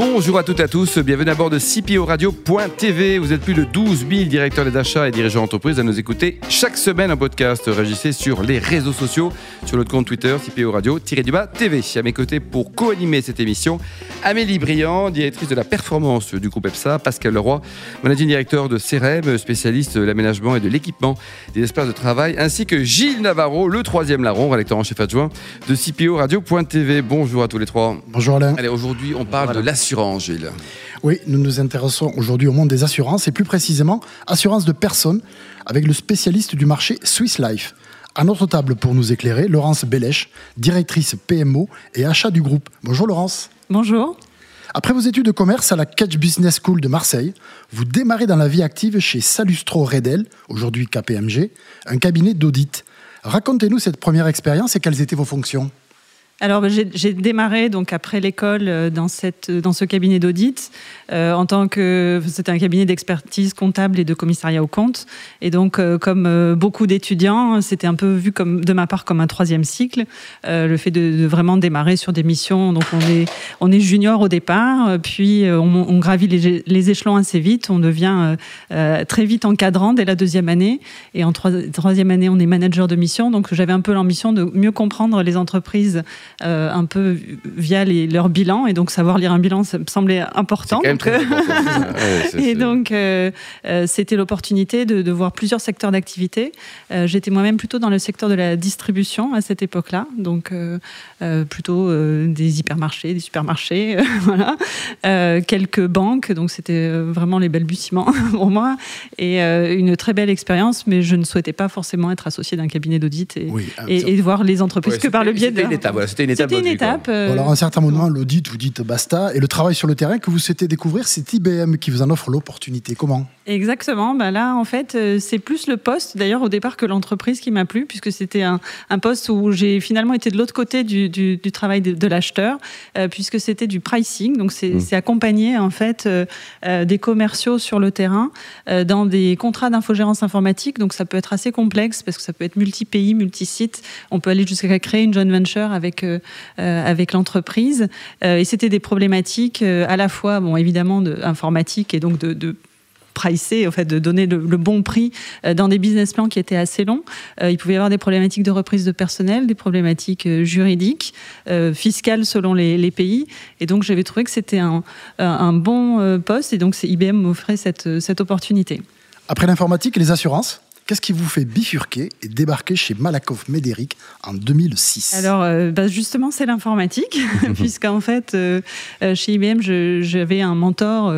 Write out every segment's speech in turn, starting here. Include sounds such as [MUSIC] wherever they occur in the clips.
Bonjour à toutes et à tous, bienvenue à bord de CPO Radio.tv. Vous êtes plus de 12 000 directeurs des achats et dirigeants d'entreprise à nous écouter chaque semaine en podcast. Réagissez sur les réseaux sociaux, sur notre compte Twitter, CPO Radio-du-bas TV. À mes côtés pour co-animer cette émission, Amélie Briand, directrice de la performance du groupe EPSA, Pascal Leroy, managing directeur de CRM, spécialiste de l'aménagement et de l'équipement des espaces de travail, ainsi que Gilles Navarro, le troisième larron, rédacteur en chef adjoint de CPO Radio.tv. Bonjour à tous les trois. Bonjour Alain. Allez, aujourd'hui, on parle de l'assurance Gilles. Oui, nous nous intéressons aujourd'hui au monde des assurances et plus précisément assurance de personnes avec le spécialiste du marché Swiss Life. À notre table pour nous éclairer, Laurence Bellèche, directrice PMO et achat du groupe. Bonjour Laurence. Bonjour. Après vos études de commerce à la Catch Business School de Marseille, vous démarrez dans la vie active chez Salustro Redel, aujourd'hui KPMG, un cabinet d'audit. Racontez-nous cette première expérience et quelles étaient vos fonctions alors j'ai démarré donc après l'école euh, dans cette dans ce cabinet d'audit euh, en tant que c'était un cabinet d'expertise comptable et de commissariat au compte et donc euh, comme beaucoup d'étudiants c'était un peu vu comme de ma part comme un troisième cycle le fait de, vraiment démarrer sur des missions. Donc on est on est junior au départ puis on, gravit les, échelons assez vite. On devient très vite encadrant dès la deuxième année. Et en troisième année on est manager de mission. Donc j'avais un peu l'ambition de mieux comprendre les entreprises euh, un peu via leur bilan. Et donc, savoir lire un bilan, ça me semblait important. [LAUGHS] et donc, euh, euh, c'était l'opportunité de, voir plusieurs secteurs d'activité. J'étais moi-même plutôt dans le secteur de la distribution à cette époque-là. Donc, plutôt des hypermarchés, des supermarchés, [LAUGHS] voilà. quelques banques. Donc, c'était vraiment les balbutiements [LAUGHS] pour moi. Et une très belle expérience, mais je ne souhaitais pas forcément être associé d'un cabinet d'audit et, et, voir les entreprises que par le biais de. C'était une étape. C'était une étape. Euh, alors, à un certain moment, l'audit, vous dites basta. Et le travail sur le terrain que vous souhaitez découvrir, c'est IBM qui vous en offre l'opportunité. Comment? Exactement. Bah là, en fait, euh, c'est plus le poste, d'ailleurs, au départ, que l'entreprise qui m'a plu, puisque c'était un, poste où j'ai finalement été de l'autre côté du, travail de, l'acheteur, euh, puisque c'était du pricing. Donc, c'est mmh. accompagner, en fait, des commerciaux sur le terrain dans des contrats d'infogérance informatique. Donc, ça peut être assez complexe parce que ça peut être multi-pays, multi-sites. On peut aller jusqu'à créer une joint venture avec euh, avec l'entreprise. Euh, et c'était des problématiques euh, à la fois, bon, évidemment, de, informatique et donc de, de pricer, en fait, de donner le, bon prix dans des business plans qui étaient assez longs. il pouvait y avoir des problématiques de reprise de personnel, des problématiques juridiques, fiscales selon les, pays. Et donc, j'avais trouvé que c'était un, un, bon poste. Et donc, IBM m'offrait cette, cette opportunité. Après l'informatique les assurances Qu'est-ce qui vous fait bifurquer et débarquer chez Malakoff Médéric en 2006 Alors, euh, bah, justement, c'est l'informatique, [LAUGHS] puisqu'en fait, euh, euh, chez IBM, j'avais un mentor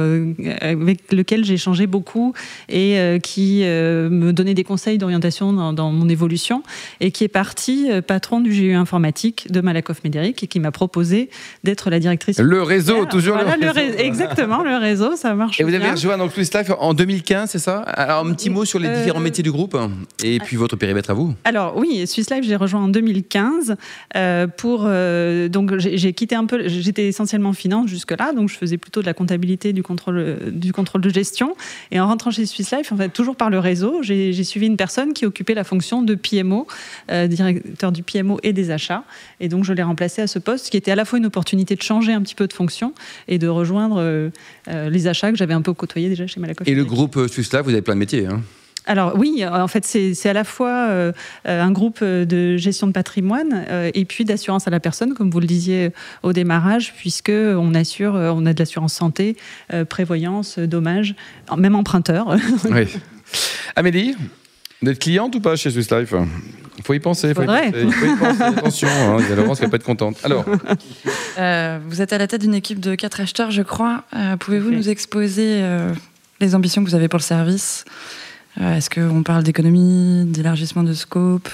avec lequel j'ai échangé beaucoup et qui me donnait des conseils d'orientation dans, mon évolution et qui est parti patron du GU informatique de Malakoff Médéric et qui m'a proposé d'être la directrice. Le réseau, toujours le, réseau. Exactement, le réseau, ça marche. Et vous avez rejoint donc Swiss Life en 2015, c'est ça? Alors, un petit mot sur les différents métiers du groupe? Et puis votre périmètre à vous Alors oui, Swiss Life, j'ai rejoint en 2015 euh, pour euh, donc j'ai quitté un peu. J'étais essentiellement finance jusque là, donc je faisais plutôt de la comptabilité, du contrôle, du contrôle de gestion. Et en rentrant chez Swiss Life, en fait, toujours par le réseau, j'ai suivi une personne qui occupait la fonction de PMO, euh, directeur du PMO et des achats. Et donc je l'ai remplacé à ce poste, qui était à la fois une opportunité de changer un petit peu de fonction et de rejoindre les achats que j'avais un peu côtoyés déjà chez Malakoff. Et le groupe Swiss Life, vous avez plein de métiers. Hein alors oui, en fait, c'est à la fois euh, un groupe de gestion de patrimoine euh, et puis d'assurance à la personne, comme vous le disiez au démarrage, puisque on assure, euh, on a de l'assurance santé, prévoyance, dommages, même emprunteur. [LAUGHS] Oui. Amélie, vous êtes cliente ou pas chez Swiss Life? Il faut y penser. Il faut, y penser. Attention, hein, il y a Laurence qui va pas être contente. Alors. vous êtes à la tête d'une équipe de quatre acheteurs, je crois. Pouvez-vous nous exposer les ambitions que vous avez pour le service? Est-ce qu'on parle d'économie, d'élargissement de scope?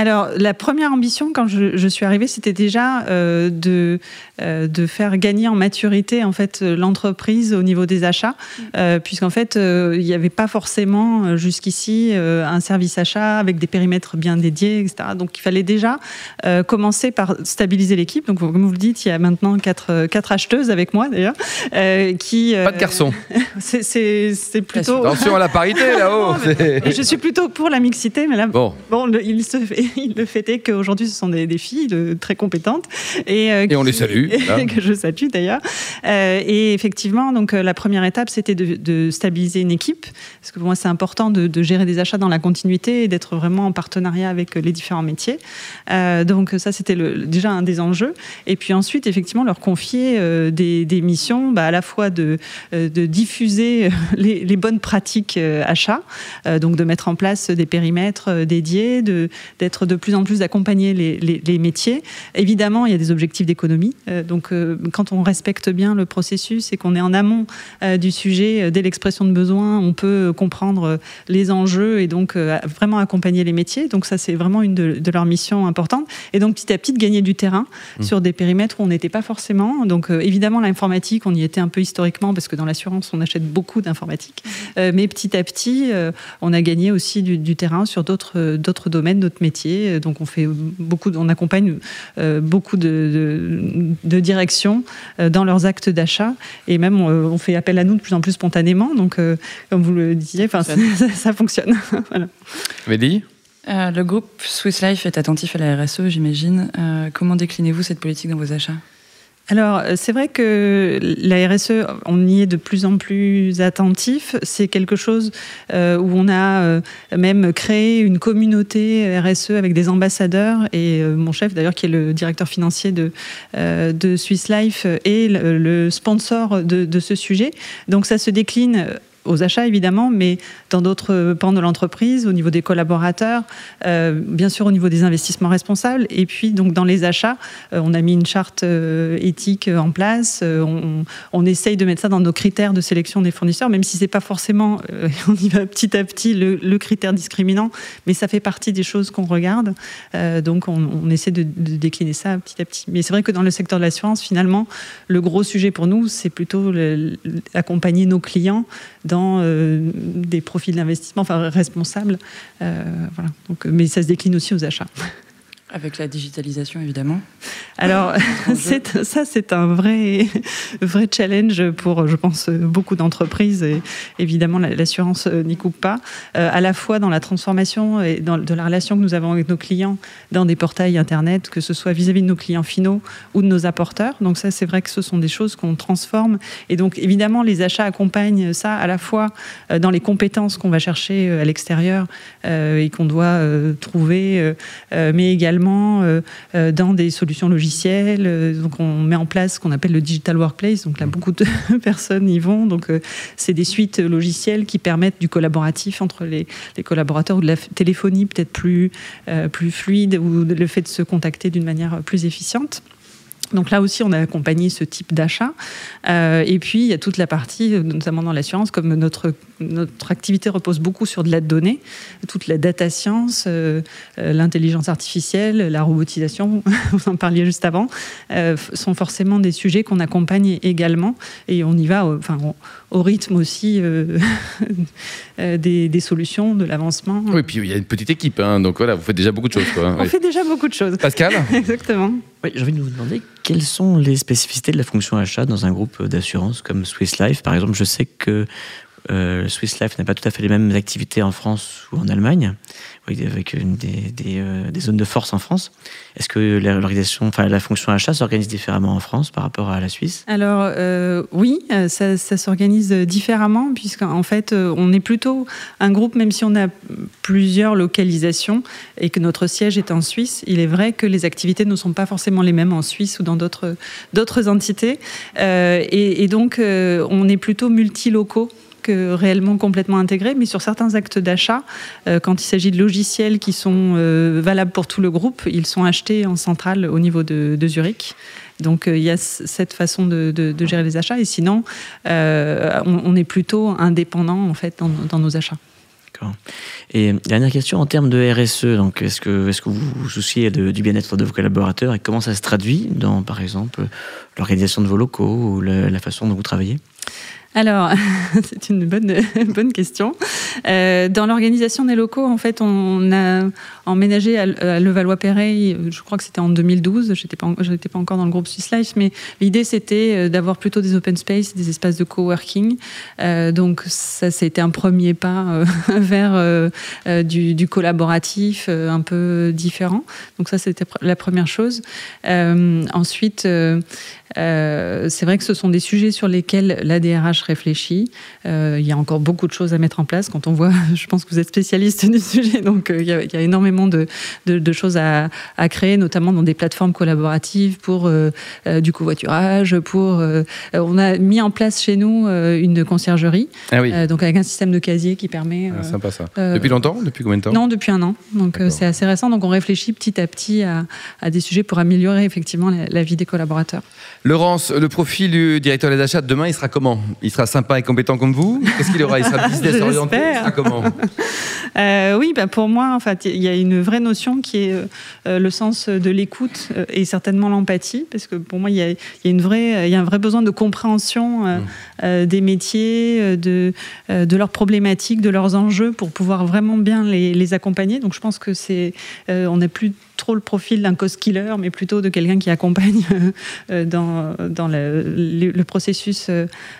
Alors, la première ambition, quand je, suis arrivée, c'était déjà euh, de, euh, de faire gagner en maturité en fait l'entreprise au niveau des achats, mm. euh, puisqu'en fait, il n'y avait pas forcément jusqu'ici un service achat avec des périmètres bien dédiés, etc. Donc, il fallait déjà commencer par stabiliser l'équipe. Donc, comme vous le dites, il y a maintenant quatre, quatre acheteuses avec moi d'ailleurs, qui pas de garçons. [LAUGHS] c'est plutôt attention à la parité là-haut. [LAUGHS] je suis plutôt pour la mixité, mais là, bon, bon il se fait le fait est qu'aujourd'hui, ce sont des, filles très compétentes. Et, euh, on les salue. [LAUGHS] que je salue d'ailleurs. Euh, et effectivement, donc, euh, la première étape, c'était de, stabiliser une équipe. Parce que pour moi, c'est important de, gérer des achats dans la continuité et d'être vraiment en partenariat avec les différents métiers. donc, ça, c'était déjà un des enjeux. Et puis ensuite, effectivement, leur confier des, missions, bah, à la fois de, de diffuser [LAUGHS] les, les, bonnes pratiques achats, donc de mettre en place des périmètres dédiés, d'être de plus en plus d'accompagner les, métiers. Évidemment, il y a des objectifs d'économie. Euh, donc, euh, quand on respecte bien le processus et qu'on est en amont euh, du sujet, dès l'expression de besoin, on peut comprendre les enjeux et donc vraiment accompagner les métiers. Donc, ça, c'est vraiment une de, leurs missions importantes. Et donc, petit à petit, de gagner du terrain mmh. sur des périmètres où on n'était pas forcément. Donc, évidemment, l'informatique, on y était un peu historiquement parce que dans l'assurance, on achète beaucoup d'informatique. Mais petit à petit, on a gagné aussi du, du terrain sur d'autres domaines, d'autres métiers. Donc on fait beaucoup, on accompagne euh, beaucoup de, directions euh, dans leurs actes d'achat et même on, fait appel à nous de plus en plus spontanément. Donc euh, comme vous le disiez, ça, fonctionne. [LAUGHS] [LAUGHS] voilà. le groupe Swiss Life est attentif à la RSE, j'imagine. comment déclinez-vous cette politique dans vos achats? Alors, euh, c'est vrai que la RSE, on y est de plus en plus attentif. C'est quelque chose euh, où on a euh, même créé une communauté RSE avec des ambassadeurs. Et mon chef, d'ailleurs, qui est le directeur financier de, de Swiss Life, est le, sponsor de, de, ce sujet. Donc, ça se décline aux achats évidemment, mais dans d'autres pans de l'entreprise, au niveau des collaborateurs, euh, bien sûr au niveau des investissements responsables, et puis donc dans les achats, euh, on a mis une charte euh, éthique en place. On, essaye de mettre ça dans nos critères de sélection des fournisseurs, même si c'est pas forcément, [LAUGHS] on y va petit à petit le, critère discriminant, mais ça fait partie des choses qu'on regarde. donc on, essaie de, décliner ça petit à petit. Mais c'est vrai que dans le secteur de l'assurance, finalement, le gros sujet pour nous, c'est plutôt accompagner nos clients dans euh, des profils d'investissement enfin, responsables. Euh, voilà. Donc, mais ça se décline aussi aux achats. Avec la digitalisation, évidemment. Alors, [LAUGHS] ça, c'est un vrai, vrai challenge pour, je pense, beaucoup d'entreprises. Et évidemment, l'assurance n'y coupe pas. Euh, à la fois dans la transformation et dans de la relation que nous avons avec nos clients dans des portails Internet, que ce soit vis-à-vis de nos clients finaux ou de nos apporteurs. Donc ça, c'est vrai que ce sont des choses qu'on transforme. Et donc, évidemment, les achats accompagnent ça à la fois euh, dans les compétences qu'on va chercher euh, à l'extérieur et qu'on doit trouver, mais également euh, euh, dans des solutions logicielles. Euh, donc on met en place ce qu'on appelle le digital workplace. Donc là, mmh. beaucoup de [LAUGHS] personnes y vont. Donc c'est des suites logicielles qui permettent du collaboratif entre les, collaborateurs ou de la téléphonie peut-être plus, plus fluide ou le fait de se contacter d'une manière plus efficiente. Donc là aussi, on a accompagné ce type d'achat. Euh, et puis, il y a toute la partie, notamment dans l'assurance, comme notre, notre activité repose beaucoup sur de la donnée, toute la data science, euh, euh, l'intelligence artificielle, la robotisation, [LAUGHS] vous en parliez juste avant, sont forcément des sujets qu'on accompagne également. Et on y va enfin, au rythme aussi [LAUGHS] des, solutions, de l'avancement. Oui, puis il y a une petite équipe, hein, donc voilà, vous faites déjà beaucoup de choses. Quoi, on fait déjà beaucoup de choses. Pascal [LAUGHS] Exactement. Oui, j'ai envie de vous demander quelles sont les spécificités de la fonction achat dans un groupe d'assurance comme Swiss Life? Par exemple, je sais que euh, Swiss Life n'a pas tout à fait les mêmes activités en France ou en Allemagne avec euh, des, zones de force en France. Est-ce que l'organisation, enfin la fonction achat s'organise différemment en France par rapport à la Suisse? Alors euh, oui, euh, ça, s'organise différemment puisqu'en fait on est plutôt un groupe, même si on a plusieurs localisations et que notre siège est en Suisse. Il est vrai que les activités ne sont pas forcément les mêmes en Suisse ou dans d'autres d'autres entités, et, et, donc on est plutôt multilocaux réellement complètement intégrés, mais sur certains actes d'achat, euh, quand il s'agit de logiciels qui sont euh, valables pour tout le groupe, ils sont achetés en centrale au niveau de, Zurich. Donc euh, il y a cette façon de, gérer les achats, et sinon, on, est plutôt indépendant en fait dans, nos achats. Et dernière question en termes de RSE, donc est-ce que, est-ce que vous vous souciez du bien-être de vos collaborateurs et comment ça se traduit dans, par exemple, l'organisation de vos locaux ou la façon dont vous travaillez? Alors, [LAUGHS] c'est une bonne, [LAUGHS] bonne question. Euh, dans l'organisation des locaux, en fait, on a emménagé à, Levallois-Perret, je crois que c'était en 2012, je n'étais pas, encore dans le groupe Swiss Life, mais l'idée c'était euh, d'avoir plutôt des open space, des espaces de coworking. Euh, donc ça, c'était un premier pas euh, [LAUGHS] vers euh, euh, du, du, collaboratif un peu différent. Donc ça, c'était la première chose. ensuite, euh, c'est vrai que ce sont des sujets sur lesquels l'ADRH réfléchit. Euh, il y a encore beaucoup de choses à mettre en place. Quand on voit, [LAUGHS] je pense que vous êtes spécialiste du sujet, donc euh, il, y a, il, y a, énormément de, de, de choses à, à, créer, notamment dans des plateformes collaboratives pour euh, euh, du covoiturage. Pour, on a mis en place chez nous une conciergerie, ah oui. donc avec un système de casier qui permet. Ah, sympa ça. depuis longtemps Depuis combien de temps Non, depuis un an. Donc c'est assez récent. Donc on réfléchit petit à petit à, à des sujets pour améliorer effectivement la, la vie des collaborateurs. Laurence, le profil du directeur des achats demain, il sera comment? Il sera sympa et compétent comme vous? Qu'est-ce qu'il aura? Il sera [LAUGHS] business orienté Comment [LAUGHS] euh, Oui, bah pour moi, en fait, il y a une vraie notion qui est euh, le sens de l'écoute euh, et certainement l'empathie, parce que pour moi, il y a, il y a une vraie, il y a un vrai besoin de compréhension mmh. des métiers, de, de leurs problématiques, de leurs enjeux, pour pouvoir vraiment bien les, les accompagner. Donc, je pense que c'est, on n'est plus trop le profil d'un cost killer, mais plutôt de quelqu'un qui accompagne dans, dans le, le, le processus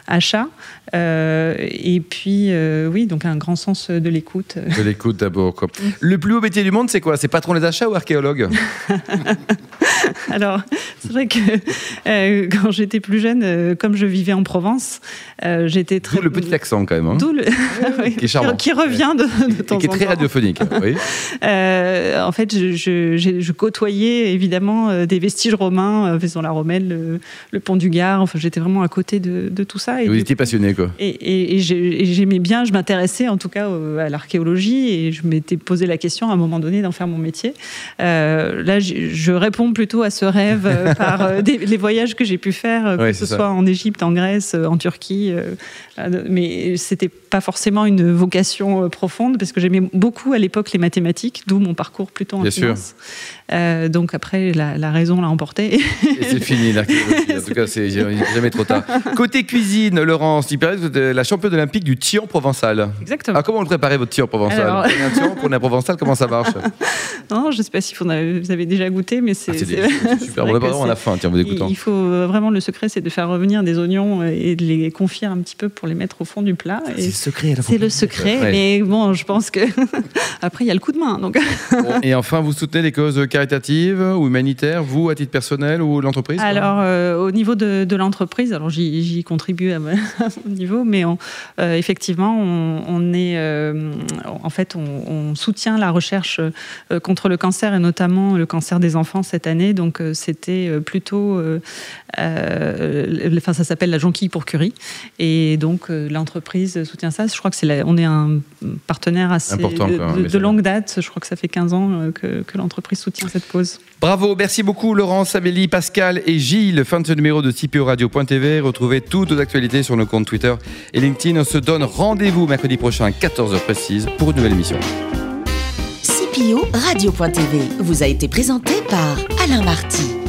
achat. Euh, et puis, euh, oui, donc un grand sens de l'écoute. De l'écoute d'abord. [LAUGHS] Le plus beau métier du monde, c'est quoi? C'est patron des achats ou archéologue? [LAUGHS] Alors, c'est vrai que euh, quand j'étais plus jeune, euh, comme je vivais en Provence, euh, j'étais très. D'où le petit accent quand même. Hein. D'où le... oui, [LAUGHS] qui est charmant. Qui revient de, de temps en temps. Qui est très radiophonique. oui. Euh, en fait, je, je, je, côtoyais évidemment des vestiges romains, faisant la Romaine, le, le, pont du Gard. Enfin, j'étais vraiment à côté de, de tout ça. Et, vous étiez passionné, quoi. Et, et, et j'aimais bien, je m'intéressais en tout cas à l'archéologie et je m'étais posé la question à un moment donné d'en faire mon métier. là, je réponds plutôt à ce rêve euh, [LAUGHS] par euh, des, les voyages que j'ai pu faire, euh, ouais, que ce ça. soit en Égypte, en Grèce, en Turquie. mais c'était pas forcément une vocation profonde parce que j'aimais beaucoup à l'époque les mathématiques, d'où mon parcours plutôt en Bien finance. Euh, donc après, la, la raison l'a emporté. Et c'est fini l'archéologie. En tout cas, c'est jamais trop tard. Côté cuisine, Laurence, il paraît que vous êtes la championne olympique du tian provençal. Exactement. Alors, comment vous le préparez votre tian provençal Alors... Vous un tian, prenez un provençal, comment ça marche [LAUGHS] Non, je ne sais pas si vous avez déjà goûté, mais c'est ah, [LAUGHS] super. On va à la fin, tiens, vous écoutant. Il faut vraiment le secret, c'est de faire revenir des oignons et de les confire un petit peu pour les mettre au fond du plat. C'est le secret. C'est le secret, mais bon, je pense que [LAUGHS] après il y a le coup de main. Donc. Bon, et enfin, vous soutenez les causes caritatives ou humanitaires, vous à titre personnel ou l'entreprise Alors, euh, au niveau de, de l'entreprise, alors j'y contribue [LAUGHS] à, mon niveau, mais on, euh, effectivement, on, on est, euh, en fait, on, on, soutient la recherche contre le cancer et notamment le cancer des enfants cette année. Donc, c'était plutôt, enfin, ça s'appelle la jonquille pour Curie, et donc l'entreprise soutient ça. Je crois que c'est, on est un partenaire assez Important, de, longue date. Je crois que ça fait 15 ans que, que l'entreprise soutient cette cause. Bravo, merci beaucoup Laurence, Amélie, Pascal et Gilles. Fin de ce numéro de CPO Radio.tv. Retrouvez toutes nos actualités sur nos comptes Twitter et LinkedIn. On se donne rendez-vous mercredi prochain à 14h précise pour une nouvelle émission. CPO Radio.tv vous a été présenté par Alain Marty.